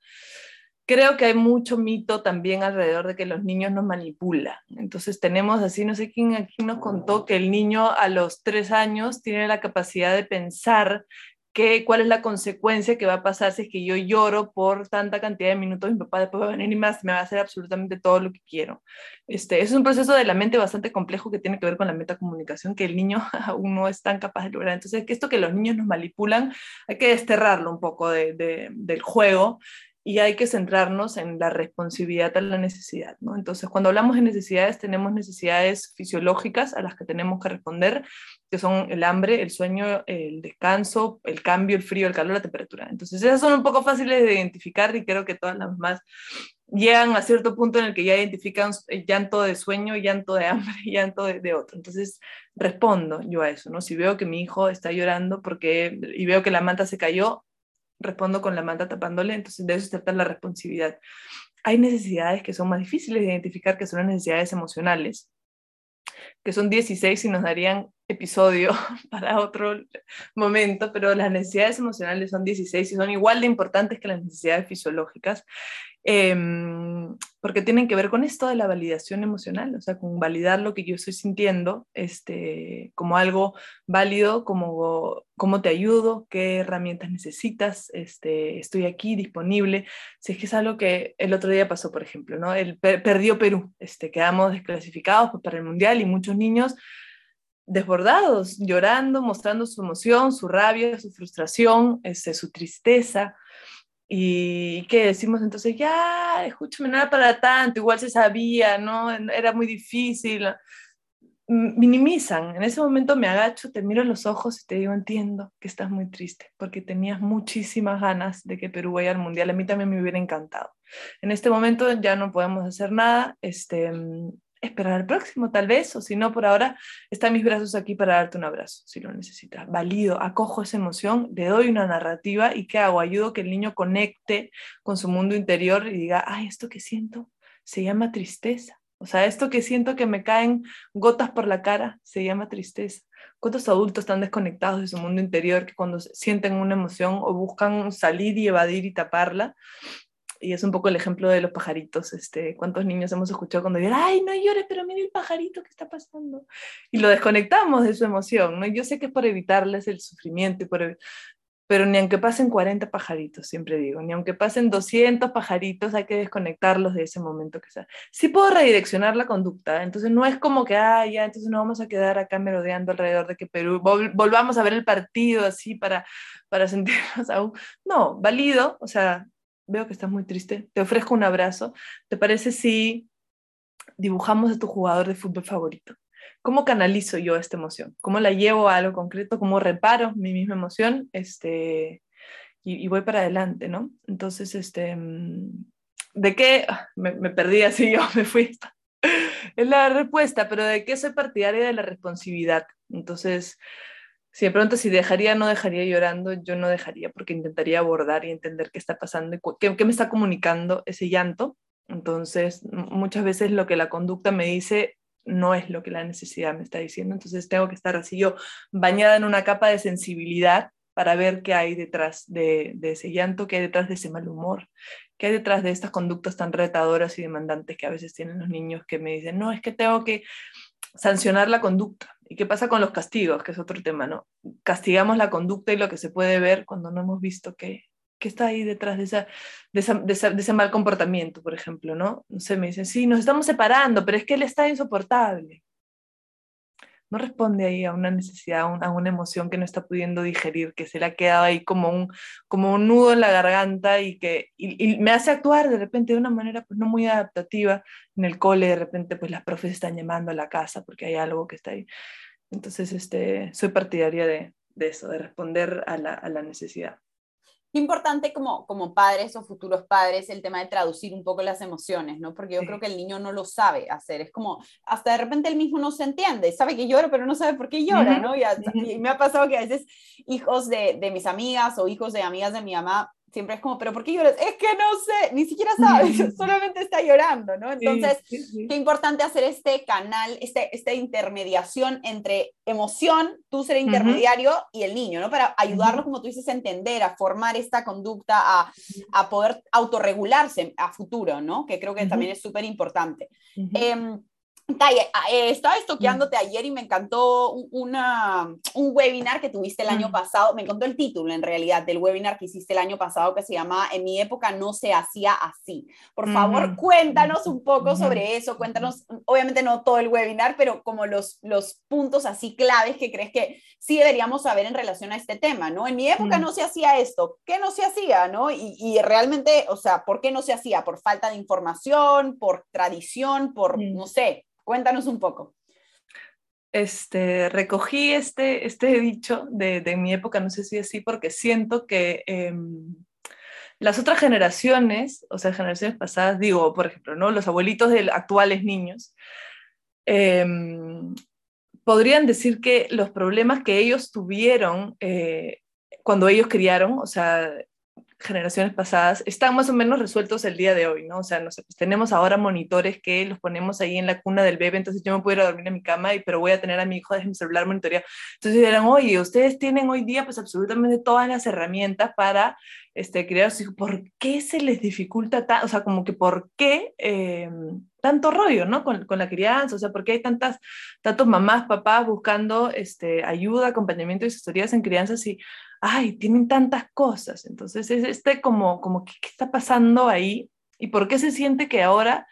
Speaker 3: Creo que hay mucho mito también alrededor de que los niños nos manipulan. Entonces tenemos así, no sé quién aquí nos contó que el niño a los tres años tiene la capacidad de pensar qué, cuál es la consecuencia que va a pasar si es que yo lloro por tanta cantidad de minutos, mi papá después va a venir y más, me va a hacer absolutamente todo lo que quiero. Este, es un proceso de la mente bastante complejo que tiene que ver con la metacomunicación que el niño aún no es tan capaz de lograr. Entonces, que esto que los niños nos manipulan, hay que desterrarlo un poco de, de, del juego y hay que centrarnos en la responsabilidad a la necesidad. ¿no? Entonces, cuando hablamos de necesidades, tenemos necesidades fisiológicas a las que tenemos que responder, que son el hambre, el sueño, el descanso, el cambio, el frío, el calor, la temperatura. Entonces, esas son un poco fáciles de identificar y creo que todas las más llegan a cierto punto en el que ya identifican llanto de sueño, llanto de hambre, llanto de, de, otro. Entonces respondo yo a eso, ¿no? Si veo que mi hijo está llorando porque y veo que la manta se cayó, respondo con la manta tapándole, entonces de eso se la responsabilidad. Hay necesidades que son más difíciles de identificar, que son las necesidades emocionales, que son 16 y nos darían episodio para otro momento, pero las necesidades emocionales son 16 y son igual de importantes que las necesidades fisiológicas. Em, porque tienen que ver con esto de la validación emocional, o sea, con validar lo que yo estoy sintiendo este, como algo válido, como cómo te ayudo, qué herramientas necesitas, este, estoy aquí disponible. Si es que es algo que el otro día pasó, por ejemplo, ¿no? El, perdió Perú, este, quedamos desclasificados pues, para el Mundial y muchos niños desbordados, llorando, mostrando su emoción, su rabia, su frustración, este, su tristeza. ¿Y qué decimos entonces? Ya, escúchame, nada para tanto, igual se sabía, ¿no? Era muy difícil. Minimizan. En ese momento me agacho, te miro en los ojos y te digo, entiendo que estás muy triste, porque tenías muchísimas ganas de que Perú vaya al Mundial. A mí también me hubiera encantado. En este momento ya no podemos hacer nada. Este, esperar al próximo, tal vez, o si no, por ahora están mis brazos aquí para darte un abrazo, si lo necesitas. Valido, acojo esa emoción, le doy una narrativa y ¿qué hago? Ayudo que el niño conecte con su mundo interior y diga, ay, esto que siento se llama tristeza. O sea, esto que siento que me caen gotas por la cara se llama tristeza. ¿Cuántos adultos están desconectados de su mundo interior que cuando sienten una emoción o buscan salir y evadir y taparla, y es un poco el ejemplo de los pajaritos. Este, ¿Cuántos niños hemos escuchado cuando dicen, ay, no llores, pero mira el pajarito que está pasando? Y lo desconectamos de su emoción, ¿no? Yo sé que es por evitarles el sufrimiento, por, pero ni aunque pasen 40 pajaritos, siempre digo, ni aunque pasen 200 pajaritos, hay que desconectarlos de ese momento que sea. Sí puedo redireccionar la conducta, entonces no es como que, ah, ya, entonces no vamos a quedar acá merodeando alrededor de que Perú, volvamos a ver el partido así para, para sentirnos aún. No, válido, o sea, veo que estás muy triste, te ofrezco un abrazo. ¿Te parece si dibujamos a tu jugador de fútbol favorito? ¿Cómo canalizo yo esta emoción? ¿Cómo la llevo a algo concreto? ¿Cómo reparo mi misma emoción? Este, y, voy para adelante, ¿no? Entonces, este, mm, ¿de qué? Ah, me, me perdí así, yo me fui. Es la respuesta, pero ¿de qué soy partidaria de la responsabilidad? Entonces, si de pronto si dejaría, no dejaría llorando, yo no dejaría porque intentaría abordar y entender qué está pasando y qué, me está comunicando ese llanto. Entonces, muchas veces lo que la conducta me dice no es lo que la necesidad me está diciendo. Entonces, tengo que estar así yo bañada en una capa de sensibilidad para ver qué hay detrás de, de ese llanto, qué hay detrás de ese mal humor, qué hay detrás de estas conductas tan retadoras y demandantes que a veces tienen los niños que me dicen, no, es que tengo que sancionar la conducta. ¿Y qué pasa con los castigos? Que es otro tema, ¿no? Castigamos la conducta y lo que se puede ver cuando no hemos visto qué, qué está ahí detrás de, esa, de, ese mal comportamiento, por ejemplo, ¿no? No me dicen, sí, nos estamos separando, pero es que él está insoportable no responde ahí a una necesidad, a una emoción que no está pudiendo digerir, que se le ha quedado ahí como un, como un nudo en la garganta y que me hace actuar de repente de una manera pues no muy adaptativa en el cole, de repente pues las profes están llamando a la casa porque hay algo que está ahí. Entonces, este, soy partidaria de, de eso, de responder a la, a la necesidad
Speaker 2: importante como, como padres o futuros padres el tema de traducir un poco las emociones, ¿no? Porque yo creo que el niño no lo sabe hacer. Es como, hasta de repente el mismo no se entiende, sabe que llora, pero no sabe por qué llora, ¿no? Y, y, me ha pasado que a veces hijos de, de mis amigas o hijos de amigas de mi mamá siempre es como, pero ¿por qué lloras? Es que no sé, ni siquiera sabes, solamente está llorando, ¿no? Entonces, qué importante hacer este canal, este, esta intermediación entre emoción, tú ser intermediario, y el niño, ¿no? Para ayudarlo, como tú dices, a entender, a formar esta conducta, a, a poder autorregularse a futuro, ¿no? Que creo que también es súper importante. Eh, estaba estoqueándote ayer y me encantó una, un webinar que tuviste el año pasado, me encantó el título en realidad del webinar que hiciste el año pasado que se llama En mi época no se hacía así. Por favor, cuéntanos un poco sobre eso, cuéntanos, obviamente no todo el webinar, pero como los, los puntos así claves que crees que sí deberíamos saber en relación a este tema, ¿no? En mi época no se hacía esto, ¿qué no se hacía, no? Y, y, realmente, o sea, ¿por qué no se hacía? ¿Por falta de información, por tradición, por, no sé? Cuéntanos un poco.
Speaker 3: Este, recogí este, este dicho de, de mi época, no sé si así, porque siento que em, las otras generaciones, o sea, generaciones pasadas, digo, por ejemplo, ¿no? los abuelitos de actuales niños, em, podrían decir que los problemas que ellos tuvieron eh, cuando ellos criaron, o sea, generaciones pasadas están más o menos resueltos el día de hoy, ¿no? O sea, no sé, pues tenemos ahora monitores que los ponemos ahí en la cuna del bebé, entonces yo me puedo ir a dormir en mi cama, y, pero voy a tener a mi hijo desde mi celular monitoreado. Entonces dirán, oye, ustedes tienen hoy día pues absolutamente todas las herramientas para este, criar a sus hijos. ¿Por qué se les dificulta tanto? O sea, como que ¿por qué eh, tanto rollo, ¿no? Con, con, la crianza, o sea, ¿por qué hay tantas, tantos mamás, papás buscando este, ayuda, acompañamiento y asesorías en crianza si ay, tienen tantas cosas. Entonces, es este como, como ¿qué, está pasando ahí? ¿Y por qué se siente que ahora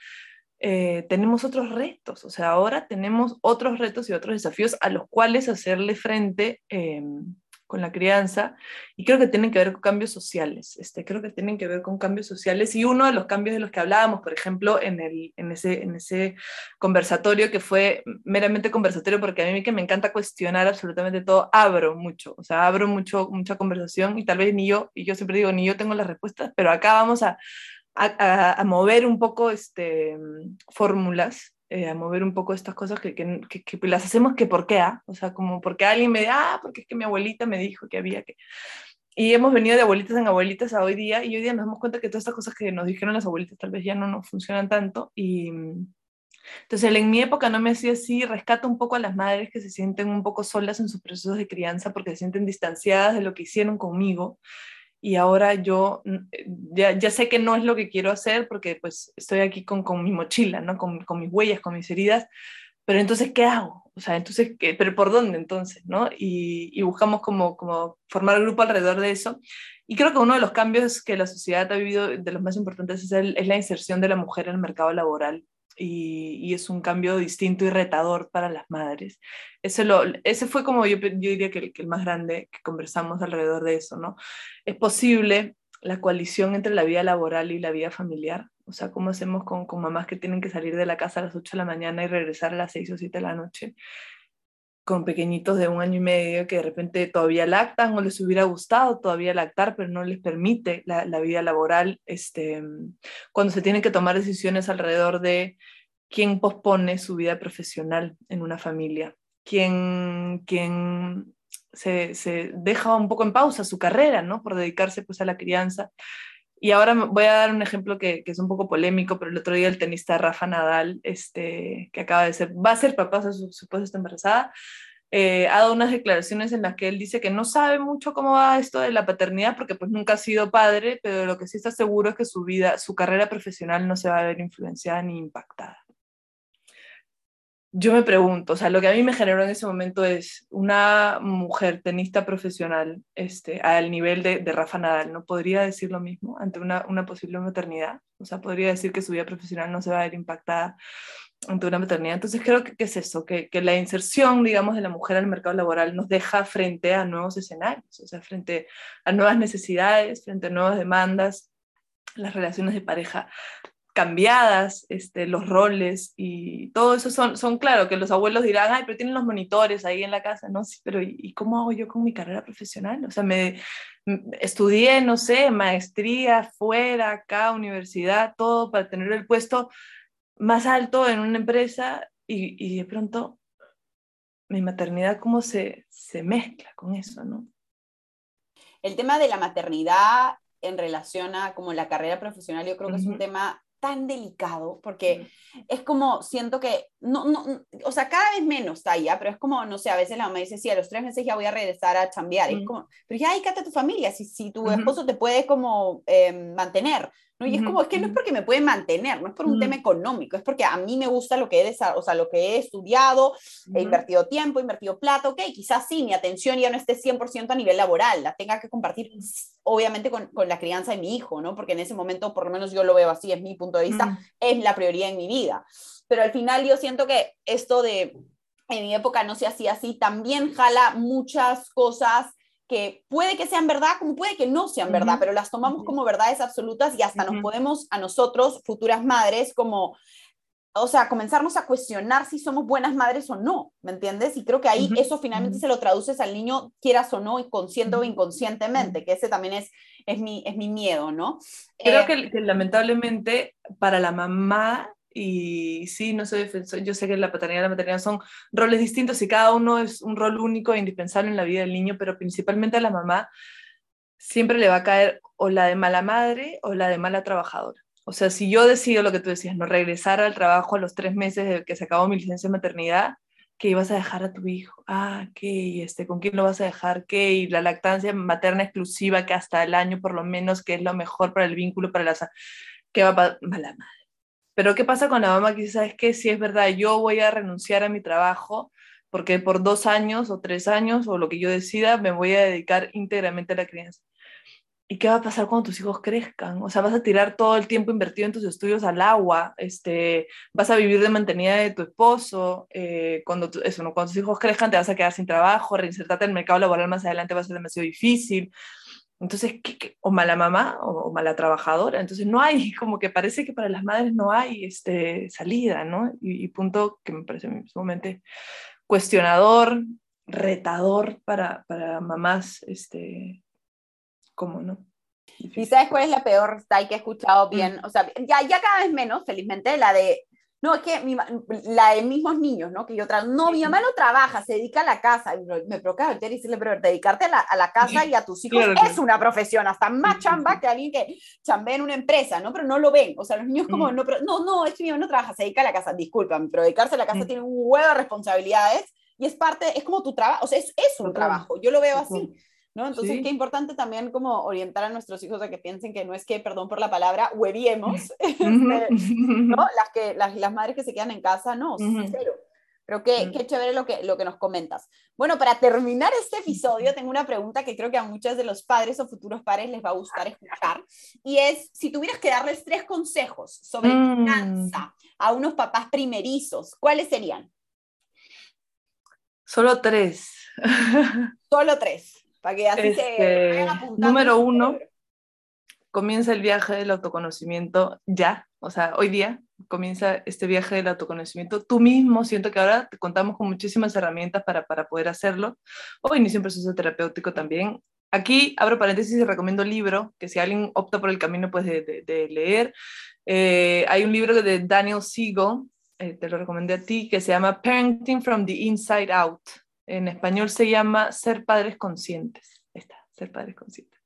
Speaker 3: eh, tenemos otros retos? O sea, ahora tenemos otros retos y otros desafíos a los cuales hacerle frente. Em, con la crianza y creo que tienen que ver con cambios sociales, este, creo que tienen que ver con cambios sociales y uno de los cambios de los que hablábamos, por ejemplo, en, el, en, ese, en ese conversatorio que fue meramente conversatorio porque a mí que me encanta cuestionar absolutamente todo, abro mucho, o sea, abro mucho, mucha conversación y tal vez ni yo, y yo siempre digo, ni yo tengo las respuestas, pero acá vamos a, a, a mover un poco este, fórmulas eh, a mover un poco estas cosas que, que, que, las hacemos que por qué, ¿ah? o sea, como porque alguien me dice, ah, porque es que mi abuelita me dijo que había que... Y hemos venido de abuelitas en abuelitas a hoy día y hoy día nos damos cuenta que todas estas cosas que nos dijeron las abuelitas tal vez ya no nos funcionan tanto y... Entonces, en mi época no me hacía así, rescato un poco a las madres que se sienten un poco solas en sus procesos de crianza porque se sienten distanciadas de lo que hicieron conmigo y ahora yo mm, eh, ya, ya, sé que no es lo que quiero hacer porque pues estoy aquí con, con mi mochila, ¿no? Con, con, mis huellas, con mis heridas, pero entonces, ¿qué hago? O sea, entonces, ¿qué? ¿pero por dónde entonces? ¿no? Y, y buscamos como, como formar grupo alrededor de eso. Y creo que uno de los cambios que la sociedad ha vivido, de los más importantes, es, el, es la inserción de la mujer en el mercado laboral y, es un cambio distinto y retador para las madres. Ese, lo, ese fue como yo, yo diría que el, que el, más grande que conversamos alrededor de eso, ¿no? Es posible la coalición entre la vida laboral y la vida familiar. O sea, ¿cómo hacemos con, con mamás que tienen que salir de la casa a las 8 de la mañana y regresar a las 6 o 7 de la noche? Con pequeñitos de un año y medio que de repente todavía lactan o les hubiera gustado todavía lactar, pero no les permite la, vida laboral, este, cuando se tienen que tomar decisiones alrededor de quién pospone su vida profesional en una familia, quién, quién se, se, deja un poco en pausa su carrera, ¿no? Por dedicarse pues a la crianza. Y ahora voy a dar un ejemplo que, es un poco polémico, pero el otro día el tenista Rafa Nadal, este, que acaba de ser, va a ser papá, su, su esposa está embarazada, eh, ha dado unas declaraciones en las que él dice que no sabe mucho cómo va esto de la paternidad porque pues nunca ha sido padre, pero lo que sí está seguro es que su vida, su carrera profesional no se va a ver influenciada ni impactada. Yo me pregunto, o sea, lo que a mí me generó en ese momento es una mujer tenista profesional este, al nivel de, de Rafa Nadal, ¿no podría decir lo mismo ante una, posible maternidad? O sea, podría decir que su vida profesional no se va a ver impactada ante una maternidad. Entonces creo que, es eso, que, que, la inserción, digamos, de la mujer al mercado laboral nos deja frente a nuevos escenarios, o sea, frente a nuevas necesidades, frente a nuevas demandas, las relaciones de pareja cambiadas, este, los roles y todo eso son, son claro que los abuelos dirán, ay, pero tienen los monitores ahí en la casa, ¿no? Sí, pero ¿y cómo hago yo con mi carrera profesional? O sea, me estudié, no sé, maestría, fuera, acá, universidad, todo para tener el puesto más alto en una empresa y, y de pronto mi maternidad cómo se, se mezcla con eso, ¿no?
Speaker 2: El tema de la maternidad en relación a como la carrera profesional, yo creo que es un tema tan delicado porque es como siento que no, no, o sea, cada vez menos está ya, pero es como, no sé, a veces la mamá dice, sí, a los tres meses ya voy a regresar a chambear, es como, pero ya hay que a tu familia, si, si tu esposo te puede como eh, mantener, ¿no? Y es como, es que no es porque me puede mantener, no es por un tema económico, es porque a mí me gusta lo que he, o sea, lo que he estudiado, he invertido tiempo, he invertido plata, ok, quizás sí, mi atención ya no esté 100% a nivel laboral, la tenga que compartir obviamente con, con, la crianza de mi hijo, ¿no? Porque en ese momento, por lo menos yo lo veo así, es mi punto de vista, es la prioridad en mi vida. Pero al final yo siento que esto de, en mi época no se hacía así, también jala muchas cosas que puede que sean verdad, como puede que no sean verdad, pero las tomamos como verdades absolutas y hasta nos podemos a nosotros, futuras madres, como, o sea, comenzarnos a cuestionar si somos buenas madres o no, ¿me entiendes? Y creo que ahí eso finalmente se lo traduces al niño, quieras o no, y consciente o inconscientemente, que ese también es, es, mi, es mi miedo, ¿no?
Speaker 3: Creo eh, que, lamentablemente para la mamá y sí, no soy defensor, yo sé que la paternidad y la maternidad son roles distintos y cada uno es un rol único e indispensable en la vida del niño, pero principalmente a la mamá siempre le va a caer o la de mala madre o la de mala trabajadora. O sea, si yo decido lo que tú decías, no regresar al trabajo a los tres meses de que se acabó mi licencia de maternidad, que ibas a dejar a tu hijo, ah, ¿qué? Este, ¿Con quién lo vas a dejar? ¿Qué? Y la lactancia materna exclusiva que hasta el año por lo menos, que es lo mejor para el vínculo, para la... ¿Qué va a mala madre? Pero ¿qué pasa con la mamá que sabes qué? Si es verdad, yo voy a renunciar a mi trabajo porque por dos años o tres años o lo que yo decida me voy a dedicar íntegramente a la crianza. ¿Y qué va a pasar cuando tus hijos crezcan? O sea, vas a tirar todo el tiempo invertido en tus estudios al agua, este, vas a vivir de mantenida de tu esposo, eh, cuando, eso, ¿no? cuando tus hijos crezcan te vas a quedar sin trabajo, reinsertarte en el mercado laboral más adelante va a ser demasiado difícil. Entonces, ¿qué, o mala mamá o, mala trabajadora. Entonces, no hay, como que parece que para las madres no hay este, salida, ¿no? Y, punto que me parece sumamente cuestionador, retador para, para mamás, este, ¿cómo no?
Speaker 2: ¿Y sabes cuál es la peor style que he escuchado mm. bien? O sea, ya, ya cada vez menos, felizmente, la de no, es que la de mismos niños, ¿no? Que yo tra no, mi mamá no trabaja, se dedica a la casa. me provoca y decirle, pero dedicarte a la, a la casa y a tus hijos es una profesión, hasta más chamba que alguien que chambea en una empresa, ¿no? Pero no lo ven. O sea, los niños como, no, pero, no, no, es que mi mamá no trabaja, se dedica a la casa. Disculpan, pero dedicarse a la casa tiene un huevo de responsabilidades y es parte, es como tu trabajo, o sea, es, es un trabajo. Yo lo veo así. ¿No? Entonces, qué importante también como orientar a nuestros hijos a que piensen que no es que, perdón por la palabra, hueviemos, este, ¿no? Las, que, las, las, madres que se quedan en casa, no, cero. Pero qué, qué, chévere lo que, lo que nos comentas. Bueno, para terminar este episodio, tengo una pregunta que creo que a muchos de los padres o futuros padres les va a gustar escuchar. Y es, si tuvieras que darles tres consejos sobre mm. crianza a unos papás primerizos, ¿cuáles serían?
Speaker 3: Solo tres.
Speaker 2: Solo tres. Para que así se
Speaker 3: este, Número uno, comienza el viaje del autoconocimiento ya, o sea, hoy día comienza este viaje del autoconocimiento. Tú mismo, siento que ahora te contamos con muchísimas herramientas para, para poder hacerlo, o inicia un proceso terapéutico también. Aquí abro paréntesis y recomiendo un libro que si alguien opta por el camino pues de, de, leer. Eh, hay un libro de Daniel Siegel, eh, te lo recomendé a ti, que se llama Parenting from the Inside Out. En español se llama Ser Padres Conscientes. Está, Ser Padres Conscientes.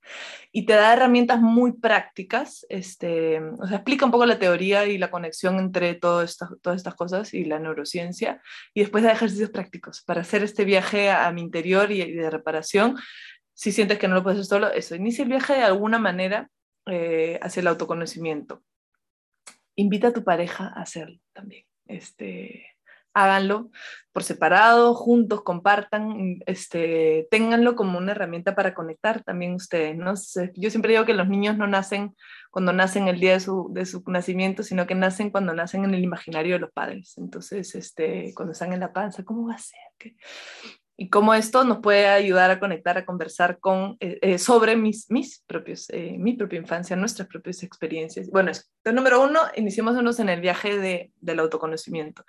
Speaker 3: Y te da herramientas muy prácticas, este, o sea, explica un poco la teoría y la conexión entre todas estas cosas y la neurociencia, y después da ejercicios prácticos para hacer este viaje a, mi interior y, de reparación. Si sientes que no lo puedes hacer solo, eso, inicia el viaje de alguna manera eh, hacia el autoconocimiento. Invita a tu pareja a hacerlo también. Este, háganlo por separado, juntos, compartan, este, ténganlo como una herramienta para conectar también ustedes, ¿no? Yo siempre digo que los niños no nacen cuando nacen el día de su, de su nacimiento, sino que nacen cuando nacen en el imaginario de los padres. Entonces, este, cuando están en la panza, ¿cómo va a ser? Y cómo esto nos puede ayudar a conectar, a conversar con, eh, eh, sobre mis, mis propios, eh, mi propia infancia, nuestras propias experiencias. Bueno, eso. Entonces, número uno, iniciémonos en el viaje de, del autoconocimiento.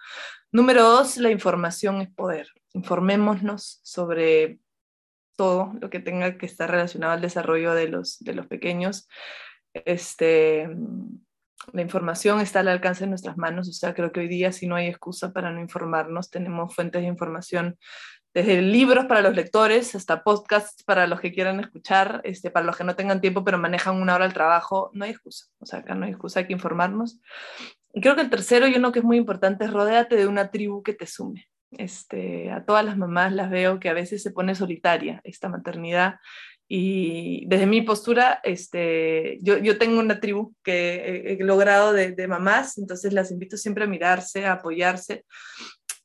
Speaker 3: Número dos, la información es poder. Informémonos sobre todo lo que tenga que estar relacionado al desarrollo de los, de los pequeños. Este, la información está al alcance de nuestras manos, o sea, creo que hoy día si no hay excusa para no informarnos, tenemos fuentes de información desde libros para los lectores hasta podcasts para los que quieran escuchar, este, para los que no tengan tiempo pero manejan una hora al trabajo, no hay excusa. O sea, acá no hay excusa, hay que informarnos. Y creo que el tercero y uno que es muy importante es rodéate de una tribu que te sume. Este, a todas las mamás las veo que a veces se pone solitaria esta maternidad y desde mi postura, este, yo, yo tengo una tribu que he, logrado de, de, mamás, entonces las invito siempre a mirarse, a apoyarse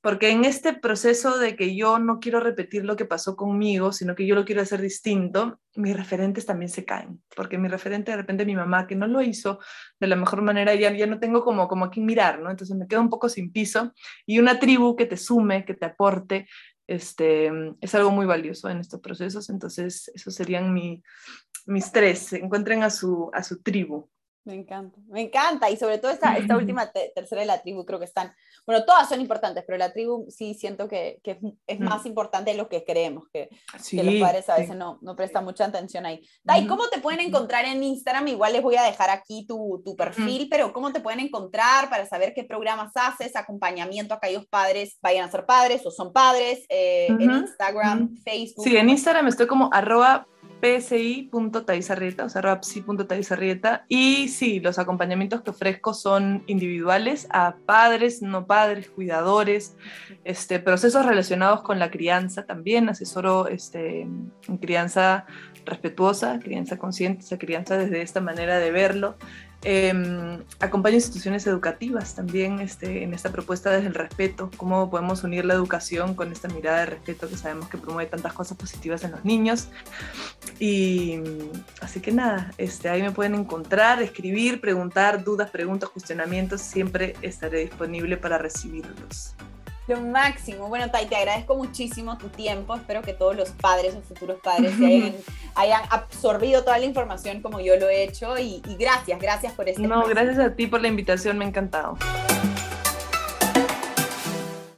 Speaker 3: porque en este proceso de que yo no quiero repetir lo que pasó conmigo, sino que yo lo quiero hacer distinto, mis referentes también se caen, porque mi referente de repente mi mamá, que no lo hizo de la mejor manera, ya, ya no tengo como, como a mirar, ¿no? Entonces me quedo un poco sin piso y una tribu que te sume, que te aporte, este, es algo muy valioso en estos procesos, entonces esos serían mi, mis tres, encuentren a su, a su tribu.
Speaker 2: Me encanta, me encanta. Y sobre todo esta, esta última tercera de la tribu, creo que están, bueno, todas son importantes, pero la tribu sí siento que, que es, mm. más importante de lo que creemos, que, que los padres a veces no, no prestan mucha atención ahí. Dai, ¿cómo te pueden encontrar en Instagram? Igual les voy a dejar aquí tu, tu perfil, pero ¿cómo te pueden encontrar para saber qué programas haces, acompañamiento a aquellos padres vayan a ser padres o son padres, eh, en Instagram, Facebook?
Speaker 3: Sí, en Instagram estoy como arroba psi.taizarrieta, o sea, rapsi.taizarrieta. Y sí, los acompañamientos que ofrezco son individuales a padres, no padres, cuidadores, este, procesos relacionados con la crianza también. Asesoro este, crianza respetuosa, crianza consciente, crianza desde esta manera de verlo. Eh, acompaño instituciones educativas también este, en esta propuesta desde el respeto, cómo podemos unir la educación con esta mirada de respeto que sabemos que promueve tantas cosas positivas en los niños. Y así que nada, este, ahí me pueden encontrar, escribir, preguntar, dudas, preguntas, cuestionamientos, siempre estaré disponible para recibirlos.
Speaker 2: Lo máximo. Bueno, Tai, te agradezco muchísimo tu tiempo. Espero que todos los padres o futuros padres hayan, hayan, absorbido toda la información como yo lo he hecho. Y, y gracias, gracias por este.
Speaker 3: No, gracias a ti por la invitación, me ha encantado.